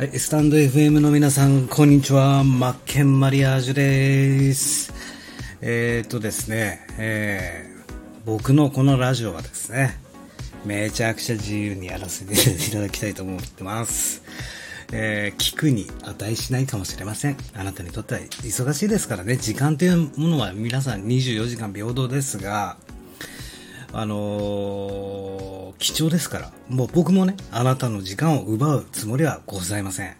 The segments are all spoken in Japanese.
はい、スタンド FM の皆さん、こんにちは。マッケンマリアージュです。えー、っとですね、えー、僕のこのラジオはですね、めちゃくちゃ自由にやらせていただきたいと思ってます。えー、聞くに値しないかもしれません。あなたにとっては忙しいですからね、時間というものは皆さん24時間平等ですが、あのー、貴重ですから、もう僕もね、あなたの時間を奪うつもりはございません。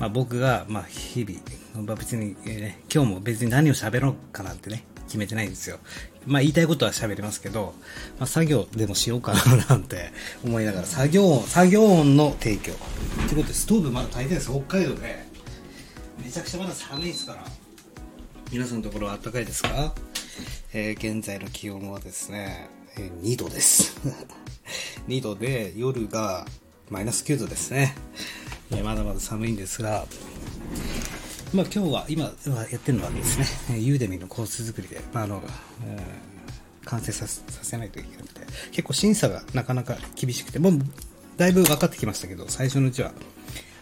まあ、僕が、まあ、日々、まあ、別に、えー、ね、今日も別に何を喋ろうかなんてね、決めてないんですよ。まあ、言いたいことは喋りますけど、まあ、作業でもしようかななんて 思いながら、作業音、作業音の提供。ってことで、ストーブまだ炊いてるんです北海道で。めちゃくちゃまだ寒いですから。皆さんのところは暖かいですか？えー、現在の気温はですね、え2度です。2度で、夜がマイナス9度ですね。えまだまだ寒いんですが、まあ今日は、今やってるのはですね、ユーデミのコース作りで、まああの、えー、完成させないといけなくて、結構審査がなかなか厳しくて、もうだいぶ分かってきましたけど、最初のうちは、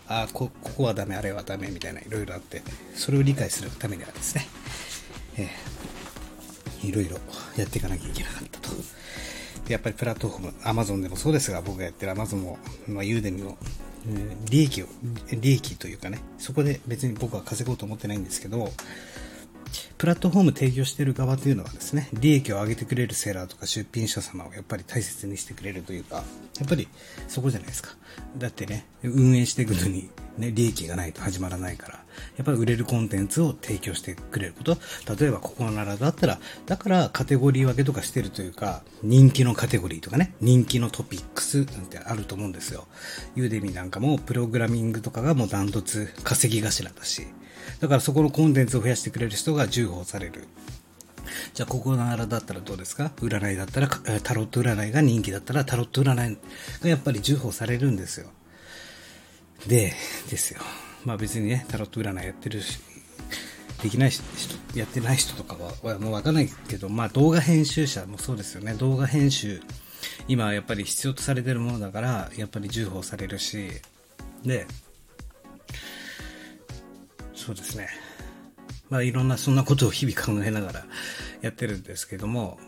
あこ、ここはダメ、あれはダメみたいな、いろいろあって、それを理解するためにはですね、えー、いろいろやっていかなきゃいけなかったと。やっぱりプラットフォーム、アマゾンでもそうですが、僕がやってるアマゾンも、まあ、ユーデミも、利益を、利益というかね、そこで別に僕は稼ごうと思ってないんですけど、プラットフォーム提供している側というのはですね、利益を上げてくれるセーラーとか出品者様をやっぱり大切にしてくれるというか、やっぱりそこじゃないですか。だってね、運営していくのにね、利益がないと始まらないから、やっぱり売れるコンテンツを提供してくれること。例えばここならだったら、だからカテゴリー分けとかしてるというか、人気のカテゴリーとかね、人気のトピックスなんてあると思うんですよ。ユーデミなんかもプログラミングとかがもうダントツ稼ぎ頭だし、だからそこのコンテンツを増やしてくれる人が重宝される。じゃあ、ここならだったらどうですか？占いだったら、タロット占いが人気だったら、タロット占いがやっぱり重宝されるんですよ。で、ですよ。まあ別にね、タロット占いやってるし、できない人、やってない人とかは、もうわかんないけど、まあ動画編集者もそうですよね。動画編集、今やっぱり必要とされてるものだから、やっぱり重宝されるし、で、そうですね。まあいろんなそんなことを日々考えながらやってるんですけども、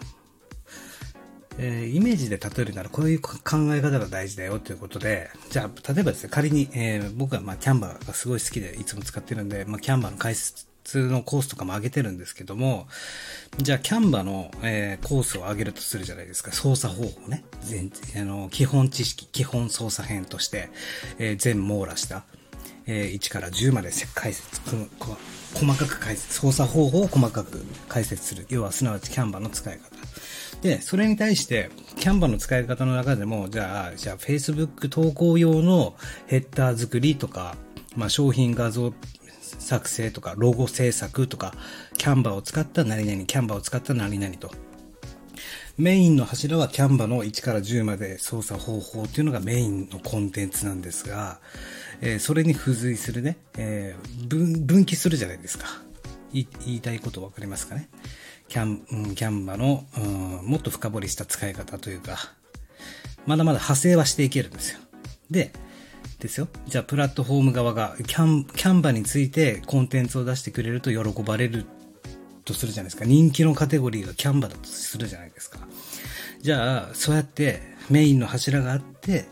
えー、イメージで例えるならこういう考え方が大事だよということで、じゃあ、例えばですね、仮に、えー、僕はまあキャンバーがすごい好きでいつも使ってるんで、まあキャンバーの解説のコースとかも上げてるんですけども、じゃあキャンバーの、えー、コースを上げるとするじゃないですか。操作方法ね。全あの基本知識、基本操作編として、えー、全網羅した、えー、1から10まで解説、細かく解説、操作方法を細かく解説する。要はすなわちキャンバーの使い方。で、それに対して、キャンバーの使い方の中でも、じゃあ、じゃあ、Facebook 投稿用のヘッダー作りとか、まあ、商品画像作成とか、ロゴ制作とか、キャンバーを使った何々、キャンバーを使った何々と。メインの柱はキャンバーの1から10まで操作方法っていうのがメインのコンテンツなんですが、えー、それに付随するね、えー、分、分岐するじゃないですか。言いたいことわかりますかね？キャン、キャンバの、うん、もっと深掘りした使い方というか、まだまだ派生はしていけるんですよ。で、ですよ。じゃあ、プラットフォーム側がキャン、キャンバについてコンテンツを出してくれると喜ばれるとするじゃないですか。人気のカテゴリーがキャンバだとするじゃないですか。じゃあ、そうやってメインの柱があって、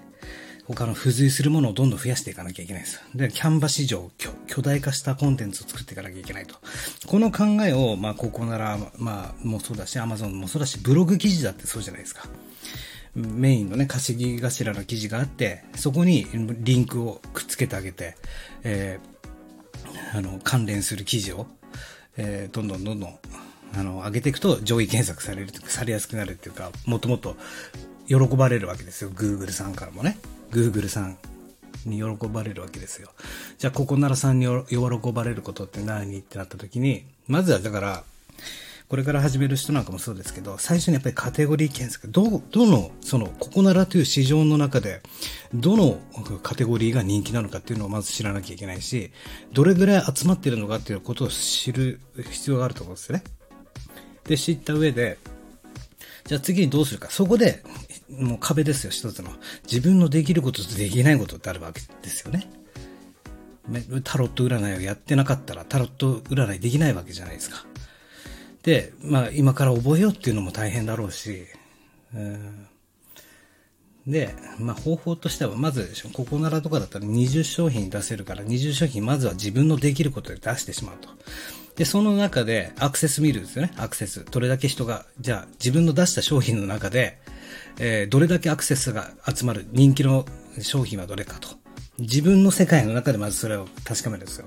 他の付随するものをどんどん増やしていかなきゃいけないです。で、キャンバ市場巨、巨大化したコンテンツを作っていかなきゃいけないと。この考えを、まあ、ここなら、まあ、もそうだし、アマゾンもそうだし、ブログ記事だってそうじゃないですか。メインのね、稼ぎ頭の記事があって、そこにリンクをくっつけてあげて、えー、あの、関連する記事を、えー、どんどんどんどん、あの、上げていくと上位検索されると、されやすくなるっていうか、もっともっと喜ばれるわけですよ。Google さんからもね。Google さんに喜ばれるわけですよ。じゃあ、ここならさんに喜ばれることって何ってなった時に、まずはだから、これから始める人なんかもそうですけど、最初にやっぱりカテゴリー検索、ど、どの、その、ここならという市場の中で、どのカテゴリーが人気なのかっていうのをまず知らなきゃいけないし、どれぐらい集まってるのかっていうことを知る必要があると思うんですよね。で、知った上で、じゃあ次にどうするか。そこで、もう壁ですよ、一つの。自分のできることとできないことってあるわけですよね。タロット占いをやってなかったらタロット占いできないわけじゃないですか。で、まあ今から覚えようっていうのも大変だろうし、うで、まあ方法としては、まず、ここならとかだったら20商品出せるから、20商品まずは自分のできることで出してしまうと。で、その中でアクセス見るんですよね、アクセス。どれだけ人が、じゃあ自分の出した商品の中で、えー、どれだけアクセスが集まる人気の商品はどれかと。自分の世界の中でまずそれを確かめるんですよ。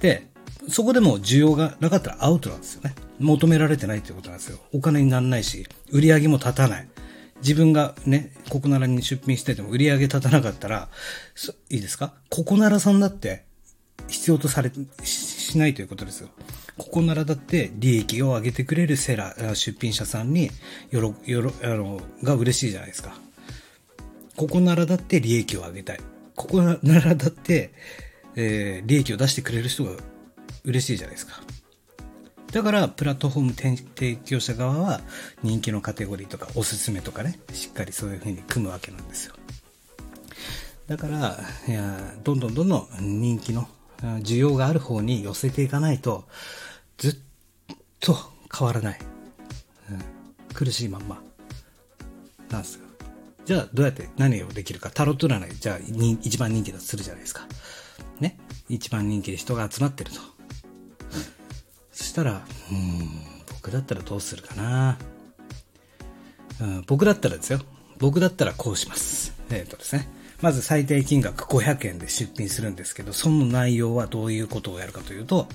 で、そこでも需要がなかったらアウトなんですよね。求められてないということなんですよ。お金にならないし、売り上げも立たない。自分がね、ココナラに出品してても売り上げ立たなかったら、いいですか？ココナラさんだって必要とされ、しないということですよ。ここならだって利益を上げてくれるセラー、出品者さんによろ、よろ、あの、が嬉しいじゃないですか。ここならだって利益を上げたい。ここならだって、えー、利益を出してくれる人が嬉しいじゃないですか。だから、プラットフォーム提供者側は人気のカテゴリーとかおすすめとかね、しっかりそういう風に組むわけなんですよ。だから、いや、どんどんどんどん人気の需要がある方に寄せていかないと、ずっと変わらない。うん、苦しいまんま。なんですよ。じゃあ、どうやって何をできるか。タロット占い、じゃあ、一番人気だとするじゃないですか。ね。一番人気で人が集まってると。そしたら、うん、僕だったらどうするかな。うん、僕だったらですよ。僕だったらこうします。えっ、ー、とですね。まず最低金額500円で出品するんですけど、その内容はどういうことをやるかというと、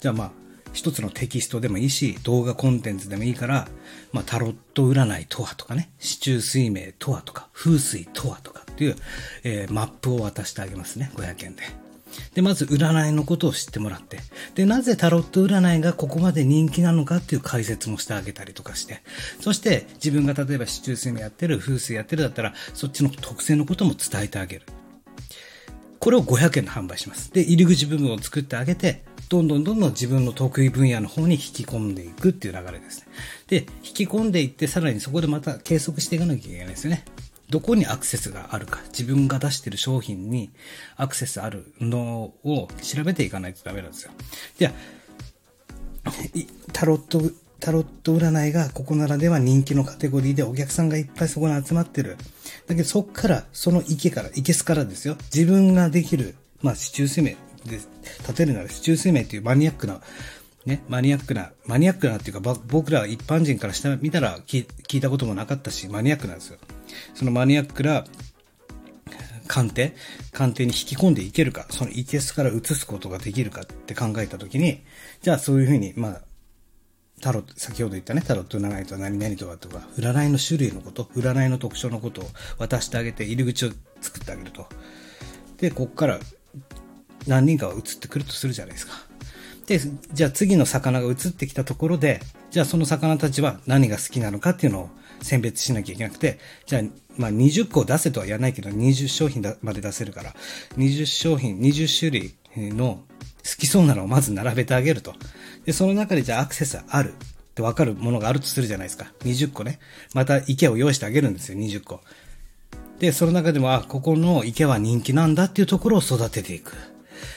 じゃあまあ、一つのテキストでもいいし、動画コンテンツでもいいから、まあ、タロット占いとはとかね、市中水明とはとか、風水とはとかっていう、えー、マップを渡してあげますね、500円で。で、まず占いのことを知ってもらって、で、なぜタロット占いがここまで人気なのかっていう解説もしてあげたりとかして、そして自分が例えば市中水明やってる、風水やってるだったら、そっちの特性のことも伝えてあげる。これを500円で販売します。で、入り口部分を作ってあげて、どんどんどんどん自分の得意分野の方に引き込んでいくっていう流れですね。で、引き込んでいって、さらにそこでまた計測していかなきゃいけないですよね。どこにアクセスがあるか、自分が出してる商品にアクセスあるのを調べていかないとダメなんですよ。じゃあ、タロット、タロット占いがここならでは人気のカテゴリーでお客さんがいっぱいそこに集まってる。だけどそっから、その池から、池すからですよ。自分ができる、まあ、市中水明で、立てるなら市中水明っていうマニアックなね、マニアックな、マニアックなっていうか、僕ら一般人からした見たら聞いたこともなかったし、マニアックなんですよ。そのマニアックな鑑定鑑定に引き込んでいけるか、そのイケスから移すことができるかって考えたときに、じゃあそういうふうに、まあ、タロット、先ほど言ったね、タロット占いとは何々とかとか、占いの種類のこと、占いの特徴のことを渡してあげて、入り口を作ってあげると。で、こっから何人かは移ってくるとするじゃないですか。で、じゃあ次の魚が移ってきたところで、じゃあその魚たちは何が好きなのかっていうのを選別しなきゃいけなくて、じゃあ、まあ20個出せとは言わないけど、20商品だまで出せるから、20商品、20種類の好きそうなのをまず並べてあげると。で、その中でじゃあアクセスあるってわかるものがあるとするじゃないですか。20個ね。また池を用意してあげるんですよ、20個。で、その中でも、あ、ここの池は人気なんだっていうところを育てていく。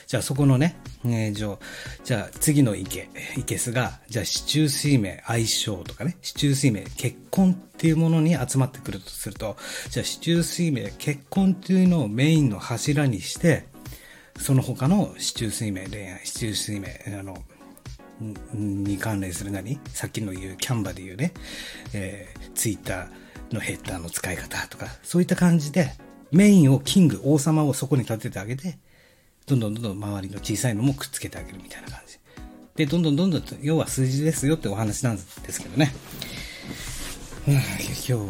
じゃあそこのね、えー、じゃじゃあ次の池、池すが、じゃあ市中水明相性とかね、市中水明結婚っていうものに集まってくるとすると、じゃあ市中水明結婚っていうのをメインの柱にして、その他の市中水明恋愛、市中水明、あの、に関連する何さっきの言うキャンバで言うね、えー、ツイッターのヘッダーの使い方とか、そういった感じで、メインをキング、王様をそこに立ててあげて、どんどんどんどん周りの小さいのもくっつけてあげるみたいな感じ。で、どんどんどんどん、要は数字ですよってお話なんですけどね。うん今日は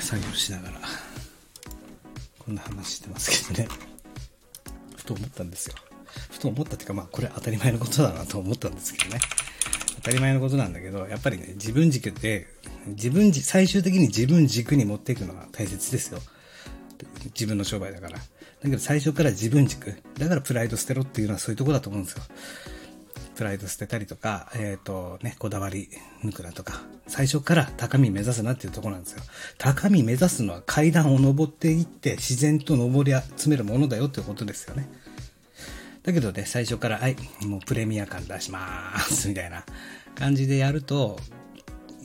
作業しながら、こんな話してますけどね。ふと思ったんですよ。ふと思ったっていうか、まあ、これ当たり前のことだなと思ったんですけどね。当たり前のことなんだけど、やっぱりね、自分軸で、自分軸、最終的に自分軸に持っていくのが大切ですよ。自分の商売だから。だけど最初から自分軸。だからプライド捨てろっていうのはそういうとこだと思うんですよ。プライド捨てたりとか、えっ、ー、とね、こだわり抜くなとか、最初から高み目指すなっていうところなんですよ。高み目指すのは階段を登っていって自然と登り集めるものだよっていうことですよね。だけどね、最初から、はい、もうプレミア感出しまーす、みたいな感じでやると、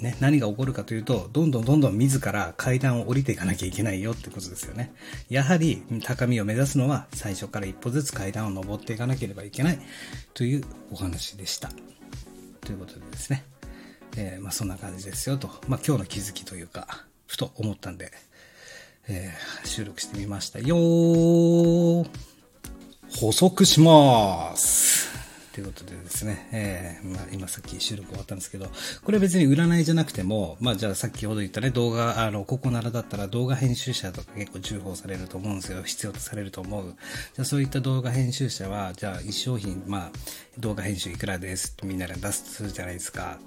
ね、何が起こるかというと、どんどんどんどん自ら階段を降りていかなきゃいけないよってことですよね。やはり、高みを目指すのは、最初から一歩ずつ階段を登っていかなければいけないというお話でした。ということでですね。えー、まあそんな感じですよと。まあ今日の気づきというか、ふと思ったんで、えー、収録してみましたよ。補足します。ということでですね、えー、まあ、今さっき収録終わったんですけど、これは別に占いじゃなくても、まあ、じゃあ先ほど言ったね、動画、あの、ここならだったら動画編集者とか結構重宝されると思うんですよ。必要とされると思う。じゃあそういった動画編集者は、じゃあ一商品、まあ、動画編集いくらですってみんなで出すするじゃないですか。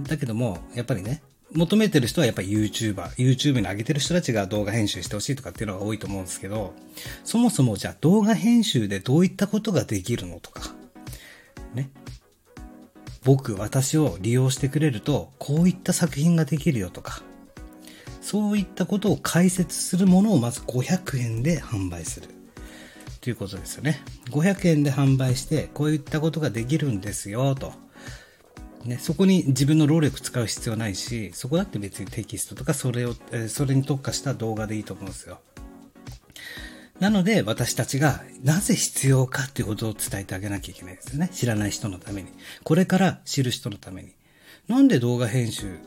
だけども、やっぱりね、求めてる人はやっぱり YouTuber、YouTube に上げてる人たちが動画編集してほしいとかっていうのが多いと思うんですけど、そもそもじゃあ動画編集でどういったことができるのとか、ね。僕、私を利用してくれると、こういった作品ができるよとか、そういったことを解説するものをまず500円で販売する。ということですよね。500円で販売して、こういったことができるんですよ、と。ね、そこに自分の労力使う必要ないし、そこだって別にテキストとかそれを、えそれに特化した動画でいいと思うんですよ。なので私たちがなぜ必要かっていうことを伝えてあげなきゃいけないですよね。知らない人のために。これから知る人のために。なんで動画編集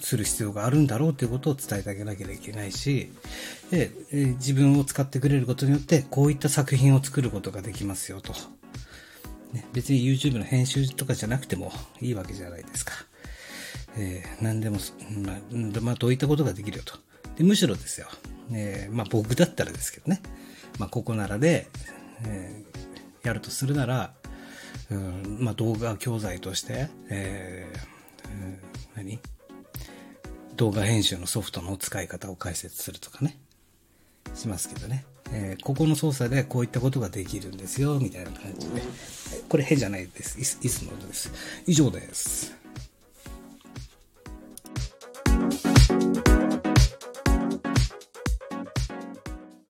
する必要があるんだろうっていうことを伝えてあげなきゃいけないし、で自分を使ってくれることによってこういった作品を作ることができますよと。ね、別に YouTube の編集とかじゃなくてもいいわけじゃないですか。えー何でも、まあ、まあ、どういったことができるよと。でむしろですよ。えーまあ僕だったらですけどね。まあ、ここならで、えーやるとするなら、うんまあ、動画教材として、えー何？動画編集のソフトの使い方を解説するとかね。しますけどね。えーここの操作でこういったことができるんですよ、みたいな感じで。これ変じゃないです。イスイスの音です。以上です。